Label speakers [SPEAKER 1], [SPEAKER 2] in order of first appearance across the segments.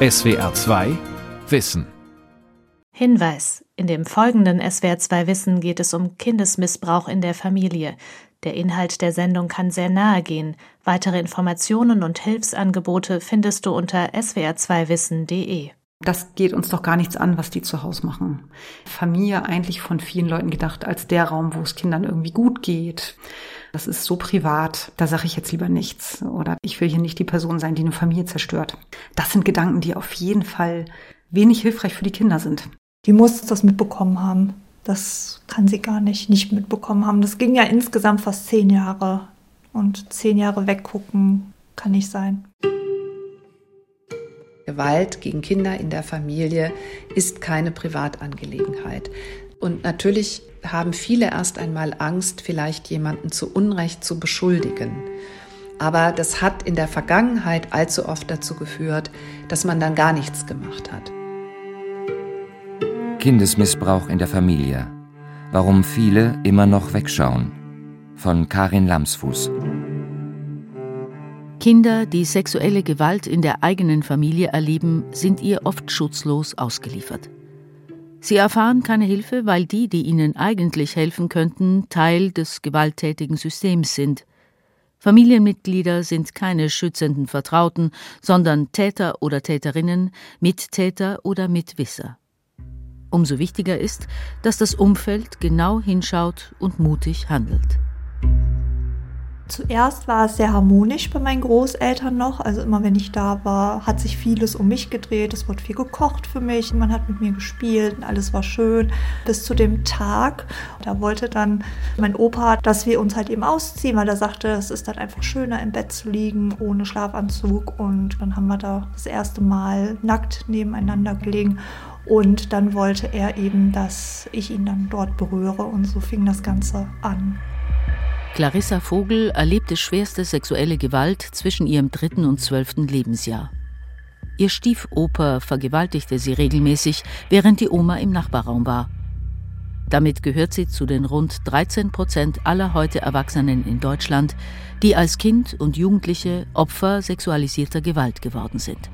[SPEAKER 1] SWR 2 Wissen.
[SPEAKER 2] Hinweis: In dem folgenden SWR 2 Wissen geht es um Kindesmissbrauch in der Familie. Der Inhalt der Sendung kann sehr nahe gehen. Weitere Informationen und Hilfsangebote findest du unter swr2wissen.de.
[SPEAKER 3] Das geht uns doch gar nichts an, was die zu Hause machen. Familie eigentlich von vielen Leuten gedacht als der Raum, wo es Kindern irgendwie gut geht. Das ist so privat, da sage ich jetzt lieber nichts. Oder ich will hier nicht die Person sein, die eine Familie zerstört. Das sind Gedanken, die auf jeden Fall wenig hilfreich für die Kinder sind.
[SPEAKER 4] Die muss das mitbekommen haben. Das kann sie gar nicht nicht mitbekommen haben. Das ging ja insgesamt fast zehn Jahre. Und zehn Jahre weggucken kann nicht sein.
[SPEAKER 5] Gewalt gegen Kinder in der Familie ist keine Privatangelegenheit. Und natürlich haben viele erst einmal Angst, vielleicht jemanden zu Unrecht zu beschuldigen. Aber das hat in der Vergangenheit allzu oft dazu geführt, dass man dann gar nichts gemacht hat.
[SPEAKER 6] Kindesmissbrauch in der Familie. Warum viele immer noch wegschauen. Von Karin Lamsfuß.
[SPEAKER 7] Kinder, die sexuelle Gewalt in der eigenen Familie erleben, sind ihr oft schutzlos ausgeliefert. Sie erfahren keine Hilfe, weil die, die ihnen eigentlich helfen könnten, Teil des gewalttätigen Systems sind. Familienmitglieder sind keine schützenden Vertrauten, sondern Täter oder Täterinnen, Mittäter oder Mitwisser. Umso wichtiger ist, dass das Umfeld genau hinschaut und mutig handelt.
[SPEAKER 4] Zuerst war es sehr harmonisch bei meinen Großeltern noch. Also immer wenn ich da war, hat sich vieles um mich gedreht. Es wurde viel gekocht für mich. Man hat mit mir gespielt und alles war schön. Bis zu dem Tag, da wollte dann mein Opa, dass wir uns halt eben ausziehen, weil er sagte, es ist dann einfach schöner im Bett zu liegen ohne Schlafanzug. Und dann haben wir da das erste Mal nackt nebeneinander gelegen. Und dann wollte er eben, dass ich ihn dann dort berühre. Und so fing das Ganze an.
[SPEAKER 7] Clarissa Vogel erlebte schwerste sexuelle Gewalt zwischen ihrem dritten und zwölften Lebensjahr. Ihr Stiefoper vergewaltigte sie regelmäßig, während die Oma im Nachbarraum war. Damit gehört sie zu den rund 13 Prozent aller heute Erwachsenen in Deutschland, die als Kind und Jugendliche Opfer sexualisierter Gewalt geworden sind.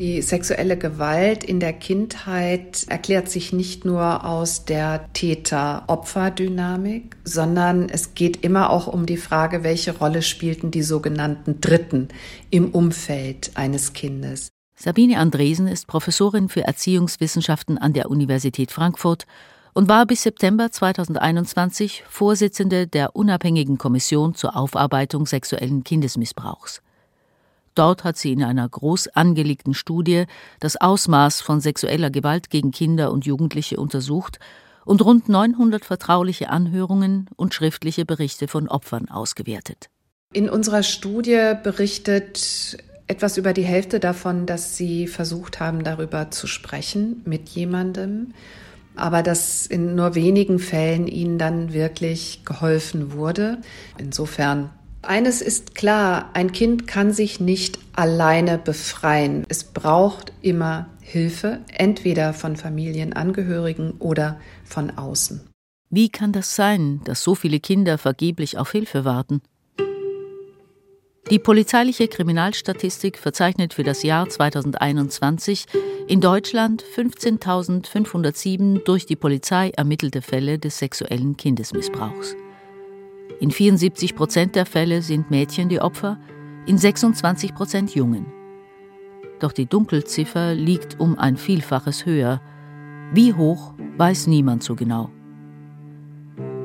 [SPEAKER 5] Die sexuelle Gewalt in der Kindheit erklärt sich nicht nur aus der Täter-Opfer-Dynamik, sondern es geht immer auch um die Frage, welche Rolle spielten die sogenannten Dritten im Umfeld eines Kindes.
[SPEAKER 7] Sabine Andresen ist Professorin für Erziehungswissenschaften an der Universität Frankfurt und war bis September 2021 Vorsitzende der unabhängigen Kommission zur Aufarbeitung sexuellen Kindesmissbrauchs. Dort hat sie in einer groß angelegten Studie das Ausmaß von sexueller Gewalt gegen Kinder und Jugendliche untersucht und rund 900 vertrauliche Anhörungen und schriftliche Berichte von Opfern ausgewertet.
[SPEAKER 5] In unserer Studie berichtet etwas über die Hälfte davon, dass sie versucht haben, darüber zu sprechen mit jemandem, aber dass in nur wenigen Fällen ihnen dann wirklich geholfen wurde. Insofern eines ist klar, ein Kind kann sich nicht alleine befreien. Es braucht immer Hilfe, entweder von Familienangehörigen oder von außen.
[SPEAKER 7] Wie kann das sein, dass so viele Kinder vergeblich auf Hilfe warten? Die polizeiliche Kriminalstatistik verzeichnet für das Jahr 2021 in Deutschland 15.507 durch die Polizei ermittelte Fälle des sexuellen Kindesmissbrauchs. In 74 Prozent der Fälle sind Mädchen die Opfer, in 26 Prozent Jungen. Doch die Dunkelziffer liegt um ein Vielfaches höher. Wie hoch, weiß niemand so genau.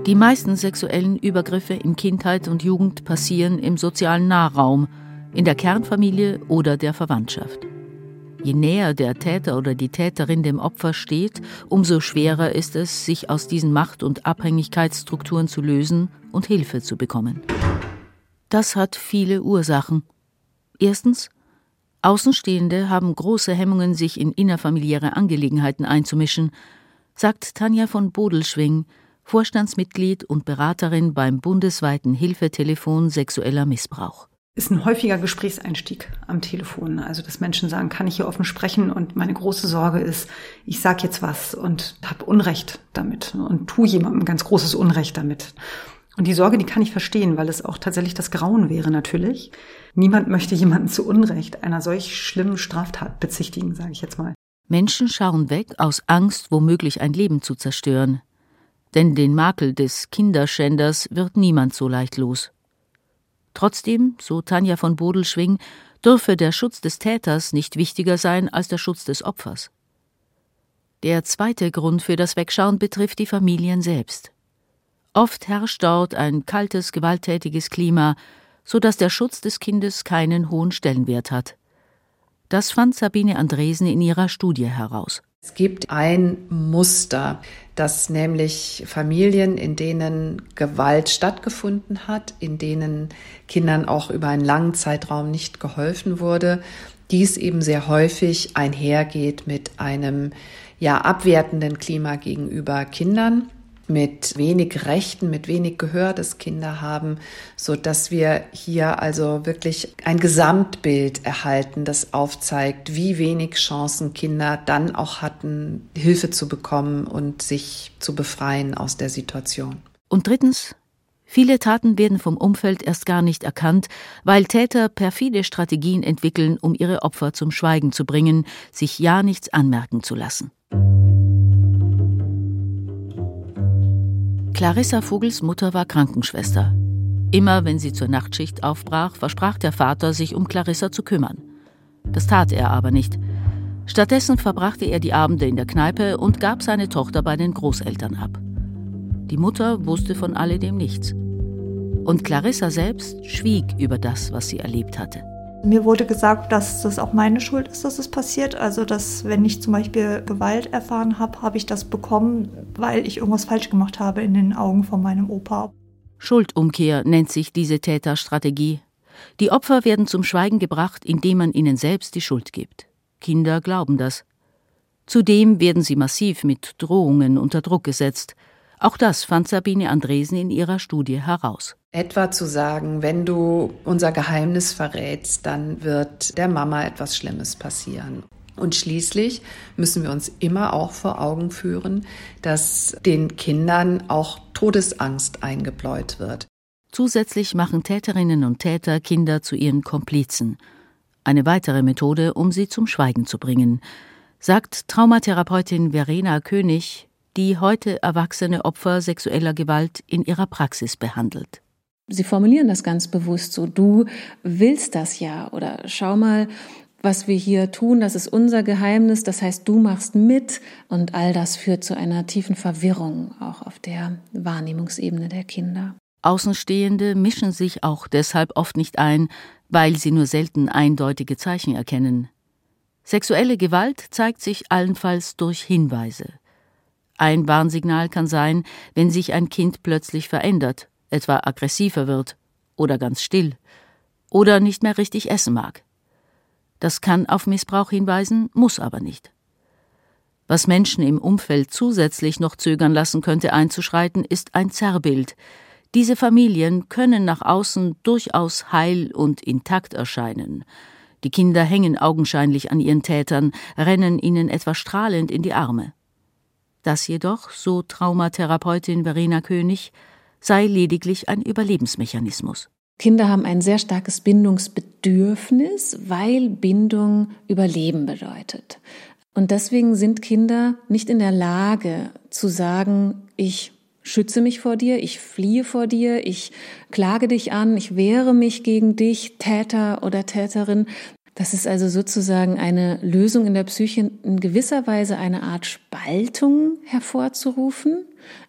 [SPEAKER 7] Die meisten sexuellen Übergriffe in Kindheit und Jugend passieren im sozialen Nahraum, in der Kernfamilie oder der Verwandtschaft. Je näher der Täter oder die Täterin dem Opfer steht, umso schwerer ist es, sich aus diesen Macht- und Abhängigkeitsstrukturen zu lösen und Hilfe zu bekommen. Das hat viele Ursachen. Erstens, Außenstehende haben große Hemmungen, sich in innerfamiliäre Angelegenheiten einzumischen, sagt Tanja von Bodelschwing, Vorstandsmitglied und Beraterin beim bundesweiten Hilfetelefon sexueller Missbrauch
[SPEAKER 3] ist ein häufiger Gesprächseinstieg am Telefon. Also dass Menschen sagen, kann ich hier offen sprechen? Und meine große Sorge ist, ich sage jetzt was und habe Unrecht damit und tue jemandem ganz großes Unrecht damit. Und die Sorge, die kann ich verstehen, weil es auch tatsächlich das Grauen wäre natürlich. Niemand möchte jemanden zu Unrecht einer solch schlimmen Straftat bezichtigen, sage ich jetzt mal.
[SPEAKER 7] Menschen schauen weg aus Angst, womöglich ein Leben zu zerstören. Denn den Makel des Kinderschänders wird niemand so leicht los. Trotzdem, so Tanja von Bodelschwing, dürfe der Schutz des Täters nicht wichtiger sein als der Schutz des Opfers. Der zweite Grund für das Wegschauen betrifft die Familien selbst. Oft herrscht dort ein kaltes, gewalttätiges Klima, so dass der Schutz des Kindes keinen hohen Stellenwert hat. Das fand Sabine Andresen in ihrer Studie heraus.
[SPEAKER 5] Es gibt ein Muster, dass nämlich Familien, in denen Gewalt stattgefunden hat, in denen Kindern auch über einen langen Zeitraum nicht geholfen wurde, dies eben sehr häufig einhergeht mit einem ja abwertenden Klima gegenüber Kindern mit wenig Rechten, mit wenig Gehör, das Kinder haben, so dass wir hier also wirklich ein Gesamtbild erhalten, das aufzeigt, wie wenig Chancen Kinder dann auch hatten, Hilfe zu bekommen und sich zu befreien aus der Situation.
[SPEAKER 7] Und drittens, Viele Taten werden vom Umfeld erst gar nicht erkannt, weil Täter perfide Strategien entwickeln, um ihre Opfer zum Schweigen zu bringen, sich ja nichts anmerken zu lassen. Clarissa Vogels Mutter war Krankenschwester. Immer wenn sie zur Nachtschicht aufbrach, versprach der Vater, sich um Clarissa zu kümmern. Das tat er aber nicht. Stattdessen verbrachte er die Abende in der Kneipe und gab seine Tochter bei den Großeltern ab. Die Mutter wusste von alledem nichts. Und Clarissa selbst schwieg über das, was sie erlebt hatte.
[SPEAKER 4] Mir wurde gesagt, dass das auch meine Schuld ist, dass es passiert. Also, dass wenn ich zum Beispiel Gewalt erfahren habe, habe ich das bekommen, weil ich irgendwas falsch gemacht habe in den Augen von meinem Opa.
[SPEAKER 7] Schuldumkehr nennt sich diese Täterstrategie. Die Opfer werden zum Schweigen gebracht, indem man ihnen selbst die Schuld gibt. Kinder glauben das. Zudem werden sie massiv mit Drohungen unter Druck gesetzt. Auch das fand Sabine Andresen in ihrer Studie heraus.
[SPEAKER 5] Etwa zu sagen, wenn du unser Geheimnis verrätst, dann wird der Mama etwas Schlimmes passieren. Und schließlich müssen wir uns immer auch vor Augen führen, dass den Kindern auch Todesangst eingebläut wird.
[SPEAKER 7] Zusätzlich machen Täterinnen und Täter Kinder zu ihren Komplizen. Eine weitere Methode, um sie zum Schweigen zu bringen, sagt Traumatherapeutin Verena König, die heute erwachsene Opfer sexueller Gewalt in ihrer Praxis behandelt.
[SPEAKER 8] Sie formulieren das ganz bewusst so, du willst das ja oder schau mal, was wir hier tun, das ist unser Geheimnis, das heißt, du machst mit und all das führt zu einer tiefen Verwirrung auch auf der Wahrnehmungsebene der Kinder.
[SPEAKER 7] Außenstehende mischen sich auch deshalb oft nicht ein, weil sie nur selten eindeutige Zeichen erkennen. Sexuelle Gewalt zeigt sich allenfalls durch Hinweise. Ein Warnsignal kann sein, wenn sich ein Kind plötzlich verändert, etwa aggressiver wird oder ganz still oder nicht mehr richtig essen mag. Das kann auf Missbrauch hinweisen, muss aber nicht. Was Menschen im Umfeld zusätzlich noch zögern lassen könnte einzuschreiten, ist ein Zerrbild. Diese Familien können nach außen durchaus heil und intakt erscheinen. Die Kinder hängen augenscheinlich an ihren Tätern, rennen ihnen etwa strahlend in die Arme. Das jedoch, so Traumatherapeutin Verena König, sei lediglich ein Überlebensmechanismus.
[SPEAKER 8] Kinder haben ein sehr starkes Bindungsbedürfnis, weil Bindung Überleben bedeutet. Und deswegen sind Kinder nicht in der Lage zu sagen, ich schütze mich vor dir, ich fliehe vor dir, ich klage dich an, ich wehre mich gegen dich, Täter oder Täterin. Das ist also sozusagen eine Lösung in der Psyche, in gewisser Weise eine Art Spaltung hervorzurufen.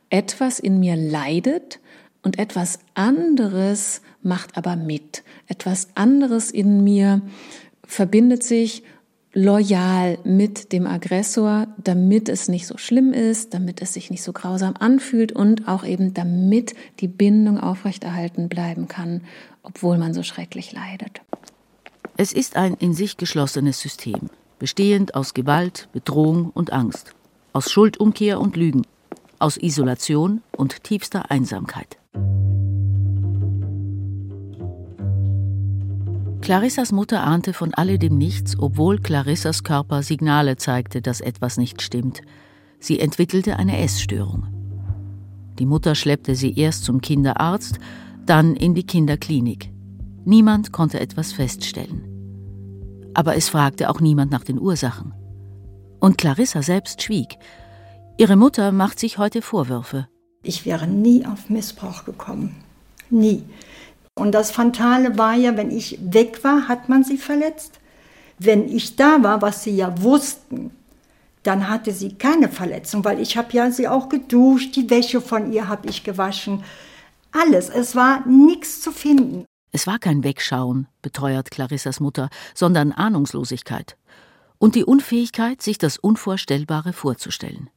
[SPEAKER 8] Etwas in mir leidet und etwas anderes macht aber mit. Etwas anderes in mir verbindet sich loyal mit dem Aggressor, damit es nicht so schlimm ist, damit es sich nicht so grausam anfühlt und auch eben damit die Bindung aufrechterhalten bleiben kann, obwohl man so schrecklich leidet.
[SPEAKER 7] Es ist ein in sich geschlossenes System, bestehend aus Gewalt, Bedrohung und Angst, aus Schuldumkehr und Lügen, aus Isolation und tiefster Einsamkeit. Clarissas Mutter ahnte von alledem nichts, obwohl Clarissas Körper Signale zeigte, dass etwas nicht stimmt. Sie entwickelte eine Essstörung. Die Mutter schleppte sie erst zum Kinderarzt, dann in die Kinderklinik. Niemand konnte etwas feststellen. Aber es fragte auch niemand nach den Ursachen. Und Clarissa selbst schwieg. Ihre Mutter macht sich heute Vorwürfe.
[SPEAKER 9] Ich wäre nie auf Missbrauch gekommen. Nie. Und das Fantale war ja, wenn ich weg war, hat man sie verletzt. Wenn ich da war, was sie ja wussten, dann hatte sie keine Verletzung, weil ich habe ja sie auch geduscht, die Wäsche von ihr habe ich gewaschen. Alles, es war nichts zu finden.
[SPEAKER 7] Es war kein Wegschauen, beteuert Clarissas Mutter, sondern Ahnungslosigkeit und die Unfähigkeit, sich das Unvorstellbare vorzustellen.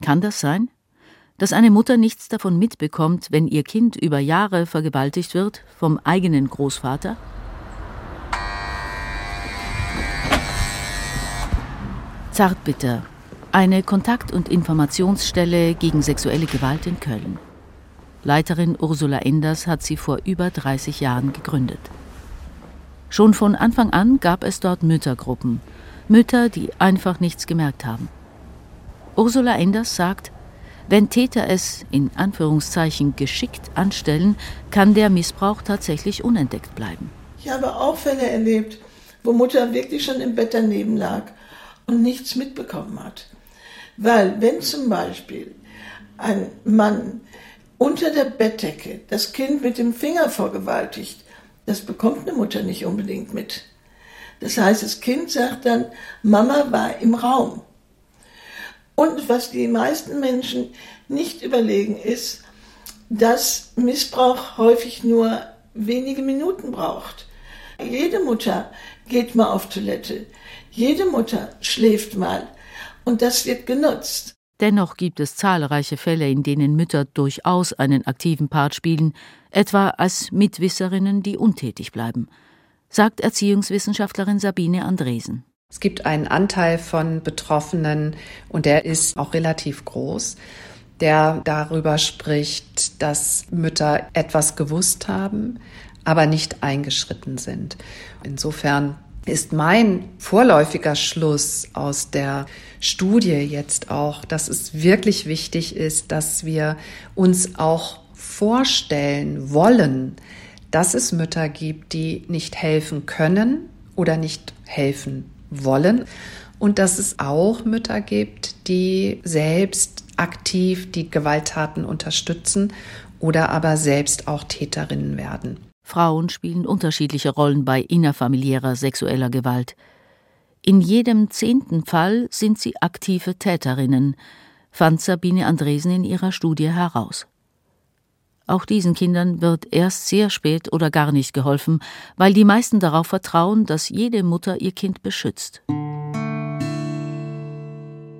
[SPEAKER 7] Kann das sein? Dass eine Mutter nichts davon mitbekommt, wenn ihr Kind über Jahre vergewaltigt wird vom eigenen Großvater? Zartbitter, eine Kontakt- und Informationsstelle gegen sexuelle Gewalt in Köln. Leiterin Ursula Enders hat sie vor über 30 Jahren gegründet. Schon von Anfang an gab es dort Müttergruppen, Mütter, die einfach nichts gemerkt haben. Ursula Enders sagt, wenn Täter es in Anführungszeichen geschickt anstellen, kann der Missbrauch tatsächlich unentdeckt bleiben.
[SPEAKER 10] Ich habe auch Fälle erlebt, wo Mutter wirklich schon im Bett daneben lag und nichts mitbekommen hat. Weil wenn zum Beispiel ein Mann unter der Bettdecke das Kind mit dem Finger vergewaltigt, das bekommt eine Mutter nicht unbedingt mit. Das heißt, das Kind sagt dann, Mama war im Raum. Und was die meisten Menschen nicht überlegen, ist, dass Missbrauch häufig nur wenige Minuten braucht. Jede Mutter geht mal auf Toilette. Jede Mutter schläft mal und das wird genutzt.
[SPEAKER 7] Dennoch gibt es zahlreiche Fälle, in denen Mütter durchaus einen aktiven Part spielen, etwa als Mitwisserinnen, die untätig bleiben, sagt Erziehungswissenschaftlerin Sabine Andresen.
[SPEAKER 5] Es gibt einen Anteil von Betroffenen, und der ist auch relativ groß, der darüber spricht, dass Mütter etwas gewusst haben, aber nicht eingeschritten sind. Insofern ist mein vorläufiger Schluss aus der Studie jetzt auch, dass es wirklich wichtig ist, dass wir uns auch vorstellen wollen, dass es Mütter gibt, die nicht helfen können oder nicht helfen wollen und dass es auch Mütter gibt, die selbst aktiv die Gewalttaten unterstützen oder aber selbst auch Täterinnen werden.
[SPEAKER 7] Frauen spielen unterschiedliche Rollen bei innerfamiliärer sexueller Gewalt. In jedem zehnten Fall sind sie aktive Täterinnen, fand Sabine Andresen in ihrer Studie heraus. Auch diesen Kindern wird erst sehr spät oder gar nicht geholfen, weil die meisten darauf vertrauen, dass jede Mutter ihr Kind beschützt.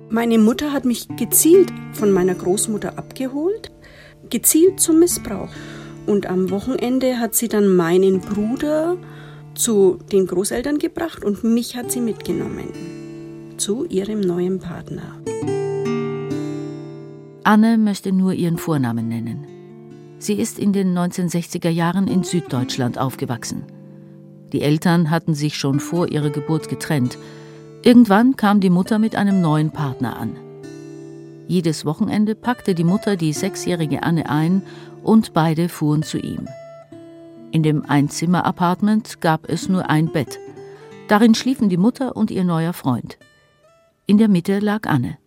[SPEAKER 11] Meine Mutter hat mich gezielt von meiner Großmutter abgeholt, gezielt zum Missbrauch. Und am Wochenende hat sie dann meinen Bruder zu den Großeltern gebracht und mich hat sie mitgenommen zu ihrem neuen Partner.
[SPEAKER 7] Anne möchte nur ihren Vornamen nennen. Sie ist in den 1960er Jahren in Süddeutschland aufgewachsen. Die Eltern hatten sich schon vor ihrer Geburt getrennt. Irgendwann kam die Mutter mit einem neuen Partner an. Jedes Wochenende packte die Mutter die sechsjährige Anne ein und beide fuhren zu ihm. In dem Einzimmer-Apartment gab es nur ein Bett. Darin schliefen die Mutter und ihr neuer Freund. In der Mitte lag Anne.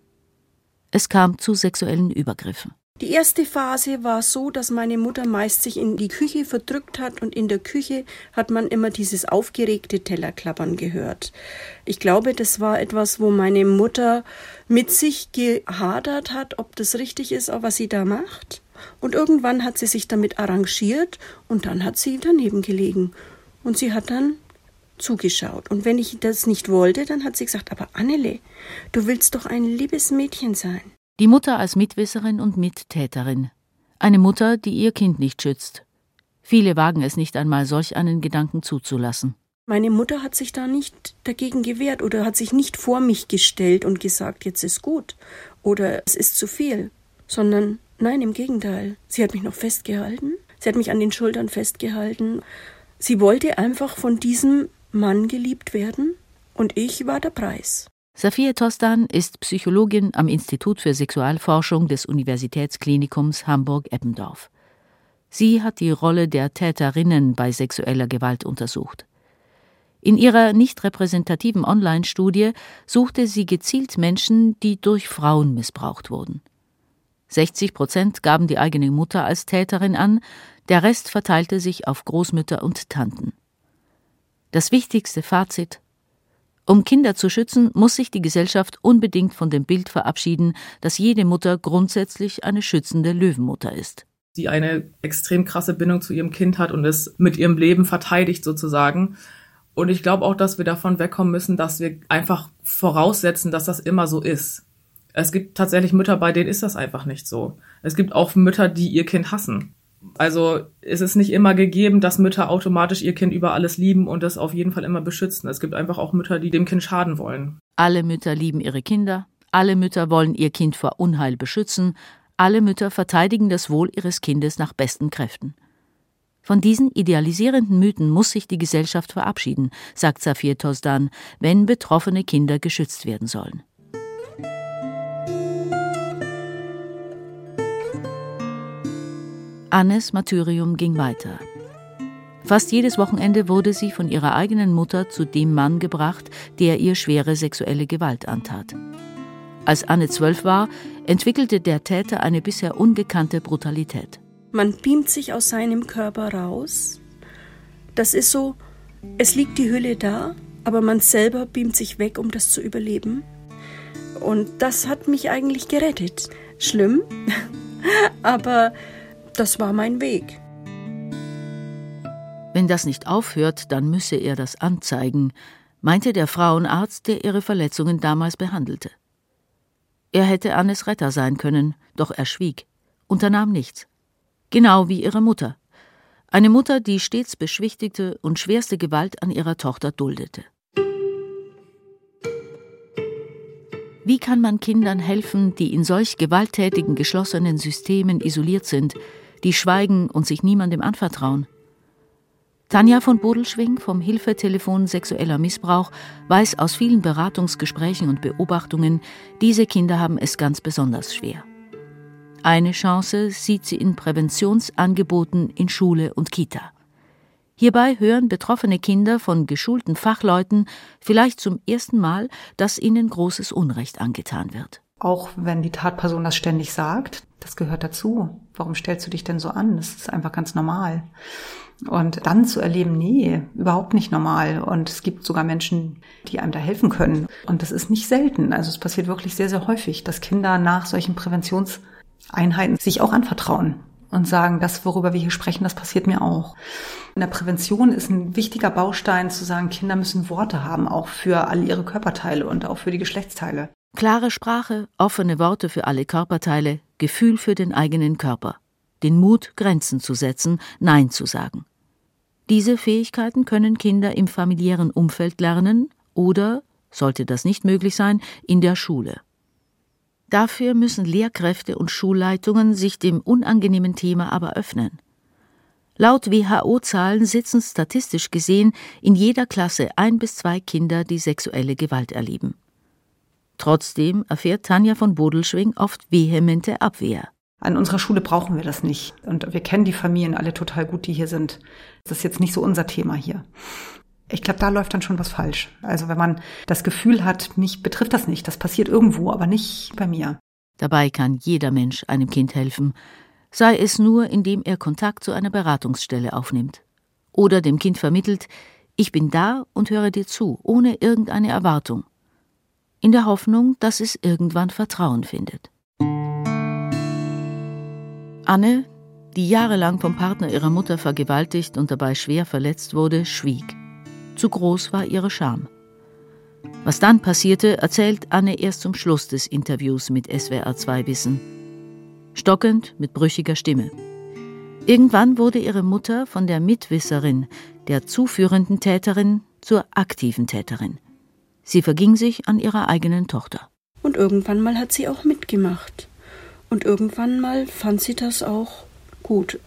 [SPEAKER 7] Es kam zu sexuellen Übergriffen.
[SPEAKER 11] Die erste Phase war so, dass meine Mutter meist sich in die Küche verdrückt hat und in der Küche hat man immer dieses aufgeregte Tellerklappern gehört. Ich glaube, das war etwas, wo meine Mutter mit sich gehadert hat, ob das richtig ist, was sie da macht. Und irgendwann hat sie sich damit arrangiert und dann hat sie daneben gelegen. Und sie hat dann zugeschaut. Und wenn ich das nicht wollte, dann hat sie gesagt, aber Annele, du willst doch ein liebes Mädchen sein.
[SPEAKER 7] Die Mutter als Mitwisserin und Mittäterin. Eine Mutter, die ihr Kind nicht schützt. Viele wagen es nicht einmal, solch einen Gedanken zuzulassen.
[SPEAKER 11] Meine Mutter hat sich da nicht dagegen gewehrt oder hat sich nicht vor mich gestellt und gesagt, jetzt ist gut oder es ist zu viel, sondern nein, im Gegenteil. Sie hat mich noch festgehalten, sie hat mich an den Schultern festgehalten. Sie wollte einfach von diesem Mann geliebt werden und ich war der Preis.
[SPEAKER 7] Safia Tostan ist Psychologin am Institut für Sexualforschung des Universitätsklinikums Hamburg-Eppendorf. Sie hat die Rolle der Täterinnen bei sexueller Gewalt untersucht. In ihrer nicht repräsentativen Online-Studie suchte sie gezielt Menschen, die durch Frauen missbraucht wurden. 60 Prozent gaben die eigene Mutter als Täterin an, der Rest verteilte sich auf Großmütter und Tanten. Das wichtigste Fazit um Kinder zu schützen, muss sich die Gesellschaft unbedingt von dem Bild verabschieden, dass jede Mutter grundsätzlich eine schützende Löwenmutter ist.
[SPEAKER 12] Die eine extrem krasse Bindung zu ihrem Kind hat und es mit ihrem Leben verteidigt sozusagen. Und ich glaube auch, dass wir davon wegkommen müssen, dass wir einfach voraussetzen, dass das immer so ist. Es gibt tatsächlich Mütter, bei denen ist das einfach nicht so. Es gibt auch Mütter, die ihr Kind hassen. Also es ist nicht immer gegeben, dass Mütter automatisch ihr Kind über alles lieben und es auf jeden Fall immer beschützen. Es gibt einfach auch Mütter, die dem Kind schaden wollen.
[SPEAKER 7] Alle Mütter lieben ihre Kinder, alle Mütter wollen ihr Kind vor Unheil beschützen, alle Mütter verteidigen das Wohl ihres Kindes nach besten Kräften. Von diesen idealisierenden Mythen muss sich die Gesellschaft verabschieden, sagt Safir Tosdan, wenn betroffene Kinder geschützt werden sollen. Annes Martyrium ging weiter. Fast jedes Wochenende wurde sie von ihrer eigenen Mutter zu dem Mann gebracht, der ihr schwere sexuelle Gewalt antat. Als Anne zwölf war, entwickelte der Täter eine bisher ungekannte Brutalität.
[SPEAKER 11] Man beamt sich aus seinem Körper raus. Das ist so, es liegt die Hülle da, aber man selber beamt sich weg, um das zu überleben. Und das hat mich eigentlich gerettet. Schlimm, aber das war mein Weg.
[SPEAKER 7] Wenn das nicht aufhört, dann müsse er das anzeigen, meinte der Frauenarzt, der ihre Verletzungen damals behandelte. Er hätte Annes Retter sein können, doch er schwieg, unternahm nichts. Genau wie ihre Mutter. Eine Mutter, die stets beschwichtigte und schwerste Gewalt an ihrer Tochter duldete. Wie kann man Kindern helfen, die in solch gewalttätigen geschlossenen Systemen isoliert sind, die schweigen und sich niemandem anvertrauen. Tanja von Bodelschwing vom Hilfetelefon Sexueller Missbrauch weiß aus vielen Beratungsgesprächen und Beobachtungen, diese Kinder haben es ganz besonders schwer. Eine Chance sieht sie in Präventionsangeboten in Schule und Kita. Hierbei hören betroffene Kinder von geschulten Fachleuten vielleicht zum ersten Mal, dass ihnen großes Unrecht angetan wird.
[SPEAKER 3] Auch wenn die Tatperson das ständig sagt, das gehört dazu. Warum stellst du dich denn so an? Das ist einfach ganz normal. Und dann zu erleben, nee, überhaupt nicht normal. Und es gibt sogar Menschen, die einem da helfen können. Und das ist nicht selten. Also es passiert wirklich sehr, sehr häufig, dass Kinder nach solchen Präventionseinheiten sich auch anvertrauen und sagen, das, worüber wir hier sprechen, das passiert mir auch. In der Prävention ist ein wichtiger Baustein zu sagen, Kinder müssen Worte haben, auch für alle ihre Körperteile und auch für die Geschlechtsteile.
[SPEAKER 7] Klare Sprache, offene Worte für alle Körperteile, Gefühl für den eigenen Körper, den Mut, Grenzen zu setzen, Nein zu sagen. Diese Fähigkeiten können Kinder im familiären Umfeld lernen oder, sollte das nicht möglich sein, in der Schule. Dafür müssen Lehrkräfte und Schulleitungen sich dem unangenehmen Thema aber öffnen. Laut WHO-Zahlen sitzen statistisch gesehen in jeder Klasse ein bis zwei Kinder, die sexuelle Gewalt erleben. Trotzdem erfährt Tanja von Bodelschwing oft vehemente Abwehr.
[SPEAKER 3] An unserer Schule brauchen wir das nicht. Und wir kennen die Familien alle total gut, die hier sind. Das ist jetzt nicht so unser Thema hier. Ich glaube, da läuft dann schon was falsch. Also wenn man das Gefühl hat, mich betrifft das nicht, das passiert irgendwo, aber nicht bei mir.
[SPEAKER 7] Dabei kann jeder Mensch einem Kind helfen, sei es nur, indem er Kontakt zu einer Beratungsstelle aufnimmt. Oder dem Kind vermittelt, ich bin da und höre dir zu, ohne irgendeine Erwartung in der Hoffnung, dass es irgendwann Vertrauen findet. Anne, die jahrelang vom Partner ihrer Mutter vergewaltigt und dabei schwer verletzt wurde, schwieg. Zu groß war ihre Scham. Was dann passierte, erzählt Anne erst zum Schluss des Interviews mit SWR2 Wissen. Stockend, mit brüchiger Stimme. Irgendwann wurde ihre Mutter von der Mitwisserin, der zuführenden Täterin, zur aktiven Täterin. Sie verging sich an ihrer eigenen Tochter.
[SPEAKER 11] Und irgendwann mal hat sie auch mitgemacht. Und irgendwann mal fand sie das auch gut.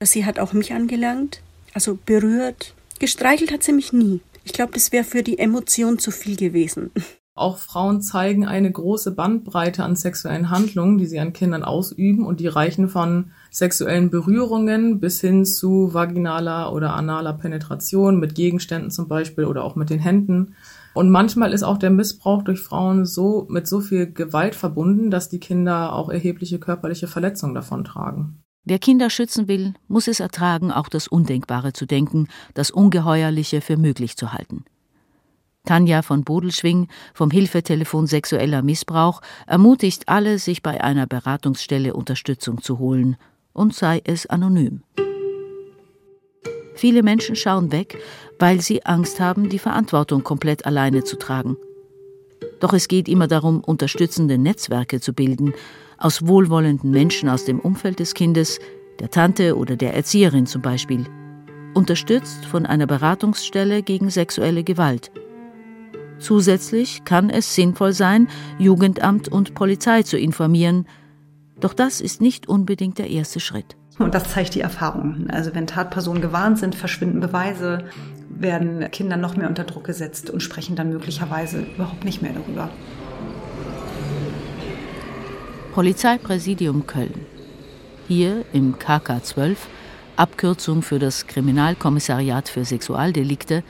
[SPEAKER 11] Sie hat auch mich angelangt, also berührt. Gestreichelt hat sie mich nie. Ich glaube, das wäre für die Emotion zu viel gewesen.
[SPEAKER 12] Auch Frauen zeigen eine große Bandbreite an sexuellen Handlungen, die sie an Kindern ausüben und die reichen von sexuellen Berührungen bis hin zu vaginaler oder analer Penetration mit Gegenständen zum Beispiel oder auch mit den Händen. Und manchmal ist auch der Missbrauch durch Frauen so mit so viel Gewalt verbunden, dass die Kinder auch erhebliche körperliche Verletzungen davon tragen.
[SPEAKER 7] Wer Kinder schützen will, muss es ertragen, auch das Undenkbare zu denken, das Ungeheuerliche für möglich zu halten. Tanja von Bodelschwing vom Hilfetelefon Sexueller Missbrauch ermutigt alle, sich bei einer Beratungsstelle Unterstützung zu holen, und sei es anonym. Viele Menschen schauen weg, weil sie Angst haben, die Verantwortung komplett alleine zu tragen. Doch es geht immer darum, unterstützende Netzwerke zu bilden, aus wohlwollenden Menschen aus dem Umfeld des Kindes, der Tante oder der Erzieherin zum Beispiel, unterstützt von einer Beratungsstelle gegen sexuelle Gewalt. Zusätzlich kann es sinnvoll sein, Jugendamt und Polizei zu informieren, doch das ist nicht unbedingt der erste Schritt.
[SPEAKER 3] Und das zeigt die Erfahrung. Also wenn Tatpersonen gewarnt sind, verschwinden Beweise, werden Kinder noch mehr unter Druck gesetzt und sprechen dann möglicherweise überhaupt nicht mehr darüber.
[SPEAKER 7] Polizeipräsidium Köln. Hier im KK 12, Abkürzung für das Kriminalkommissariat für Sexualdelikte,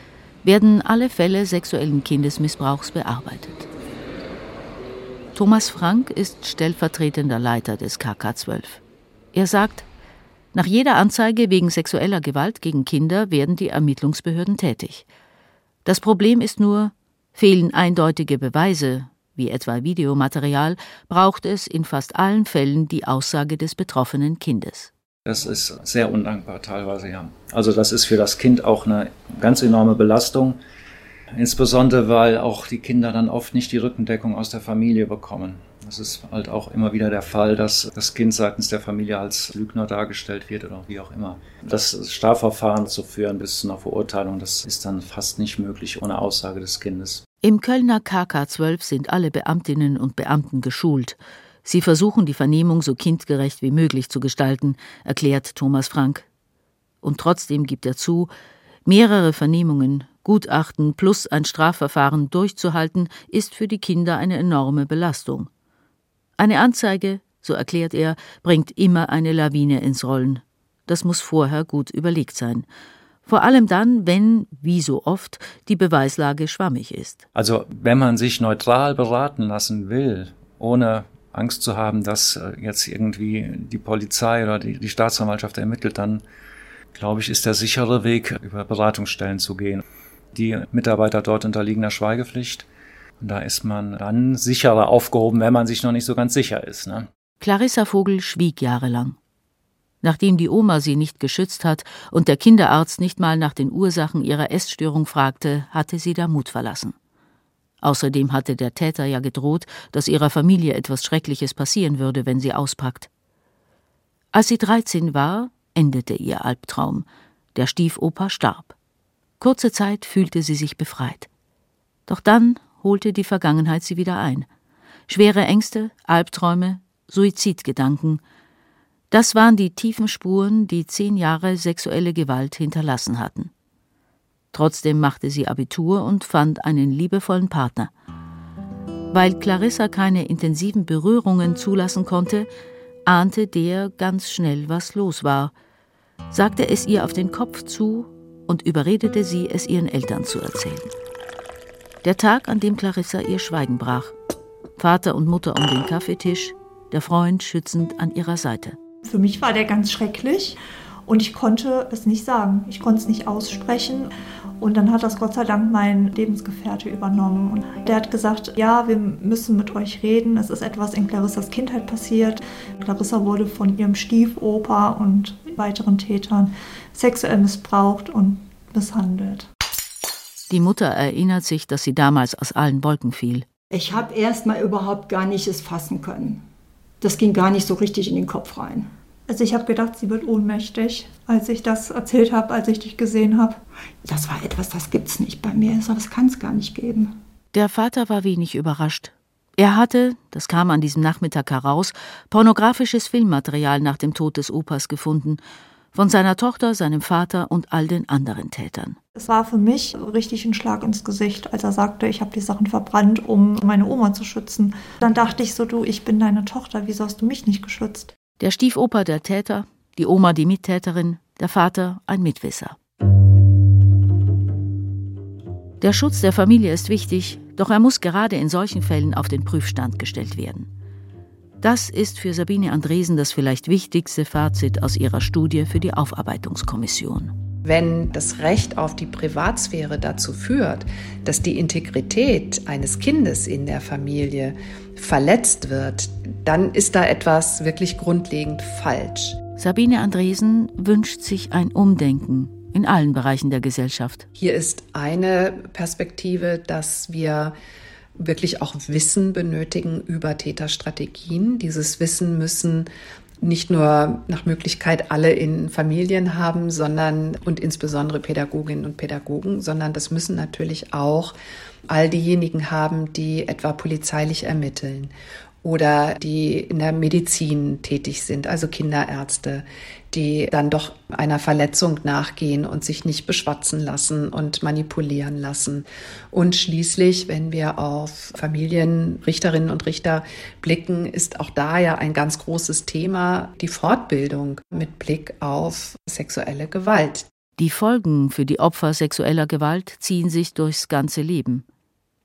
[SPEAKER 7] werden alle Fälle sexuellen Kindesmissbrauchs bearbeitet. Thomas Frank ist stellvertretender Leiter des KK 12. Er sagt, nach jeder Anzeige wegen sexueller Gewalt gegen Kinder werden die Ermittlungsbehörden tätig. Das Problem ist nur, fehlen eindeutige Beweise, wie etwa Videomaterial, braucht es in fast allen Fällen die Aussage des betroffenen Kindes.
[SPEAKER 13] Das ist sehr undankbar teilweise, ja. Also das ist für das Kind auch eine ganz enorme Belastung, insbesondere weil auch die Kinder dann oft nicht die Rückendeckung aus der Familie bekommen. Das ist halt auch immer wieder der Fall, dass das Kind seitens der Familie als Lügner dargestellt wird oder wie auch immer. Das Strafverfahren zu führen bis zu einer Verurteilung, das ist dann fast nicht möglich ohne Aussage des Kindes.
[SPEAKER 7] Im Kölner KK 12 sind alle Beamtinnen und Beamten geschult. Sie versuchen, die Vernehmung so kindgerecht wie möglich zu gestalten, erklärt Thomas Frank. Und trotzdem gibt er zu, mehrere Vernehmungen, Gutachten plus ein Strafverfahren durchzuhalten, ist für die Kinder eine enorme Belastung. Eine Anzeige, so erklärt er, bringt immer eine Lawine ins Rollen. Das muss vorher gut überlegt sein. Vor allem dann, wenn, wie so oft, die Beweislage schwammig ist.
[SPEAKER 13] Also wenn man sich neutral beraten lassen will, ohne Angst zu haben, dass äh, jetzt irgendwie die Polizei oder die, die Staatsanwaltschaft ermittelt, dann glaube ich, ist der sichere Weg, über Beratungsstellen zu gehen. Die Mitarbeiter dort unterliegen der Schweigepflicht. Und da ist man dann sicherer aufgehoben, wenn man sich noch nicht so ganz sicher ist. Ne?
[SPEAKER 7] Clarissa Vogel schwieg jahrelang. Nachdem die Oma sie nicht geschützt hat und der Kinderarzt nicht mal nach den Ursachen ihrer Essstörung fragte, hatte sie der Mut verlassen. Außerdem hatte der Täter ja gedroht, dass ihrer Familie etwas Schreckliches passieren würde, wenn sie auspackt. Als sie 13 war, endete ihr Albtraum. Der Stiefoper starb. Kurze Zeit fühlte sie sich befreit. Doch dann holte die Vergangenheit sie wieder ein. Schwere Ängste, Albträume, Suizidgedanken. Das waren die tiefen Spuren, die zehn Jahre sexuelle Gewalt hinterlassen hatten. Trotzdem machte sie Abitur und fand einen liebevollen Partner. Weil Clarissa keine intensiven Berührungen zulassen konnte, ahnte der ganz schnell, was los war, sagte es ihr auf den Kopf zu und überredete sie, es ihren Eltern zu erzählen. Der Tag, an dem Clarissa ihr Schweigen brach. Vater und Mutter um den Kaffeetisch, der Freund schützend an ihrer Seite.
[SPEAKER 4] Für mich war der ganz schrecklich und ich konnte es nicht sagen. Ich konnte es nicht aussprechen. Und dann hat das Gott sei Dank mein Lebensgefährte übernommen. Und der hat gesagt, ja, wir müssen mit euch reden. Es ist etwas in Clarissas Kindheit passiert. Clarissa wurde von ihrem Stiefoper und weiteren Tätern sexuell missbraucht und misshandelt.
[SPEAKER 7] Die Mutter erinnert sich, dass sie damals aus allen Wolken fiel.
[SPEAKER 9] Ich habe erst mal überhaupt gar nicht es fassen können. Das ging gar nicht so richtig in den Kopf rein.
[SPEAKER 4] Also ich habe gedacht, sie wird ohnmächtig, als ich das erzählt habe, als ich dich gesehen habe.
[SPEAKER 9] Das war etwas, das gibt's nicht bei mir. Das kann es gar nicht geben.
[SPEAKER 7] Der Vater war wenig überrascht. Er hatte, das kam an diesem Nachmittag heraus, pornografisches Filmmaterial nach dem Tod des Opas gefunden. Von seiner Tochter, seinem Vater und all den anderen Tätern.
[SPEAKER 4] Es war für mich richtig ein Schlag ins Gesicht, als er sagte, ich habe die Sachen verbrannt, um meine Oma zu schützen. Dann dachte ich so, du, ich bin deine Tochter, wieso hast du mich nicht geschützt?
[SPEAKER 7] Der Stiefoper der Täter, die Oma die Mittäterin, der Vater ein Mitwisser. Der Schutz der Familie ist wichtig, doch er muss gerade in solchen Fällen auf den Prüfstand gestellt werden. Das ist für Sabine Andresen das vielleicht wichtigste Fazit aus ihrer Studie für die Aufarbeitungskommission.
[SPEAKER 5] Wenn das Recht auf die Privatsphäre dazu führt, dass die Integrität eines Kindes in der Familie verletzt wird, dann ist da etwas wirklich grundlegend falsch.
[SPEAKER 7] Sabine Andresen wünscht sich ein Umdenken in allen Bereichen der Gesellschaft.
[SPEAKER 5] Hier ist eine Perspektive, dass wir wirklich auch Wissen benötigen über Täterstrategien. Dieses Wissen müssen nicht nur nach Möglichkeit alle in Familien haben, sondern und insbesondere Pädagoginnen und Pädagogen, sondern das müssen natürlich auch all diejenigen haben, die etwa polizeilich ermitteln oder die in der Medizin tätig sind, also Kinderärzte, die dann doch einer Verletzung nachgehen und sich nicht beschwatzen lassen und manipulieren lassen. Und schließlich, wenn wir auf Familienrichterinnen und Richter blicken, ist auch da ja ein ganz großes Thema die Fortbildung mit Blick auf sexuelle Gewalt.
[SPEAKER 7] Die Folgen für die Opfer sexueller Gewalt ziehen sich durchs ganze Leben.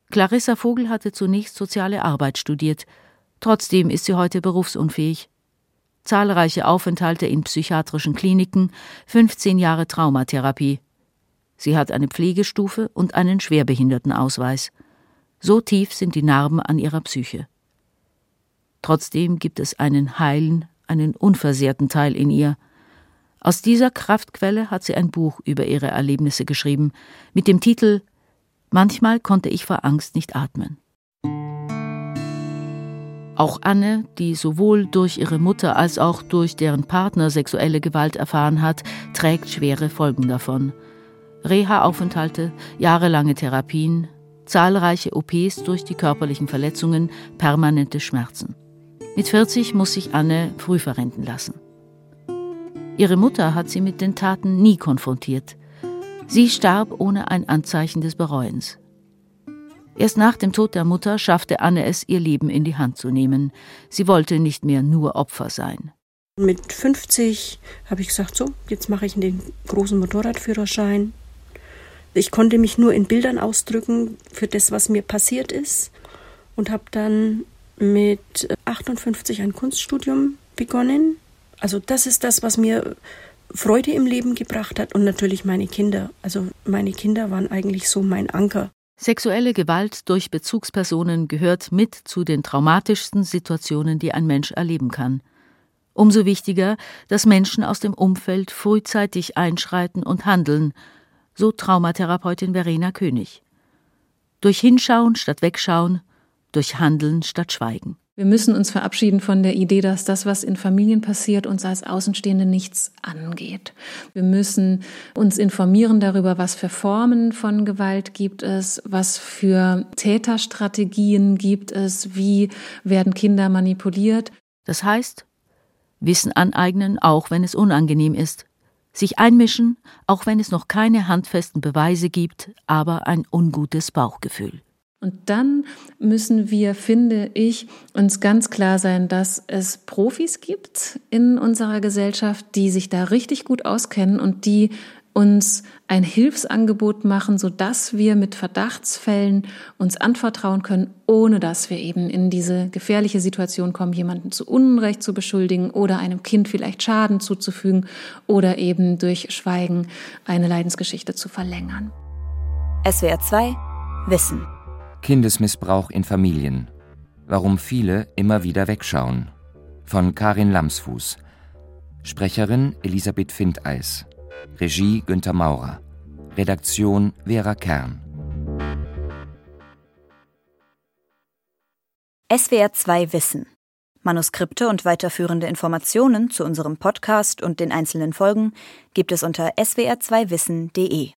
[SPEAKER 7] Clarissa Vogel hatte zunächst soziale Arbeit studiert, Trotzdem ist sie heute berufsunfähig. Zahlreiche Aufenthalte in psychiatrischen Kliniken, 15 Jahre Traumatherapie. Sie hat eine Pflegestufe und einen Schwerbehindertenausweis. So tief sind die Narben an ihrer Psyche. Trotzdem gibt es einen heilen, einen unversehrten Teil in ihr. Aus dieser Kraftquelle hat sie ein Buch über ihre Erlebnisse geschrieben, mit dem Titel Manchmal konnte ich vor Angst nicht atmen. Auch Anne, die sowohl durch ihre Mutter als auch durch deren Partner sexuelle Gewalt erfahren hat, trägt schwere Folgen davon. Reha-Aufenthalte, jahrelange Therapien, zahlreiche OPs durch die körperlichen Verletzungen, permanente Schmerzen. Mit 40 muss sich Anne früh verrenten lassen. Ihre Mutter hat sie mit den Taten nie konfrontiert. Sie starb ohne ein Anzeichen des Bereuens. Erst nach dem Tod der Mutter schaffte Anne es, ihr Leben in die Hand zu nehmen. Sie wollte nicht mehr nur Opfer sein.
[SPEAKER 11] Mit 50 habe ich gesagt, so, jetzt mache ich den großen Motorradführerschein. Ich konnte mich nur in Bildern ausdrücken für das, was mir passiert ist und habe dann mit 58 ein Kunststudium begonnen. Also das ist das, was mir Freude im Leben gebracht hat und natürlich meine Kinder. Also meine Kinder waren eigentlich so mein Anker.
[SPEAKER 7] Sexuelle Gewalt durch Bezugspersonen gehört mit zu den traumatischsten Situationen, die ein Mensch erleben kann. Umso wichtiger, dass Menschen aus dem Umfeld frühzeitig einschreiten und handeln, so Traumatherapeutin Verena König. Durch Hinschauen statt Wegschauen, durch Handeln statt Schweigen.
[SPEAKER 8] Wir müssen uns verabschieden von der Idee, dass das, was in Familien passiert, uns als Außenstehende nichts angeht. Wir müssen uns informieren darüber, was für Formen von Gewalt gibt es, was für Täterstrategien gibt es, wie werden Kinder manipuliert.
[SPEAKER 7] Das heißt, Wissen aneignen, auch wenn es unangenehm ist. Sich einmischen, auch wenn es noch keine handfesten Beweise gibt, aber ein ungutes Bauchgefühl.
[SPEAKER 8] Und dann müssen wir, finde ich, uns ganz klar sein, dass es Profis gibt in unserer Gesellschaft, die sich da richtig gut auskennen und die uns ein Hilfsangebot machen, so dass wir mit Verdachtsfällen uns anvertrauen können, ohne dass wir eben in diese gefährliche Situation kommen, jemanden zu Unrecht zu beschuldigen oder einem Kind vielleicht Schaden zuzufügen oder eben durch Schweigen eine Leidensgeschichte zu verlängern.
[SPEAKER 14] SWR 2 Wissen
[SPEAKER 6] Kindesmissbrauch in Familien. Warum viele immer wieder wegschauen. Von Karin Lamsfuß. Sprecherin Elisabeth Findeis. Regie Günter Maurer. Redaktion Vera Kern.
[SPEAKER 14] SWR 2 Wissen. Manuskripte und weiterführende Informationen zu unserem Podcast und den einzelnen Folgen gibt es unter swr2wissen.de.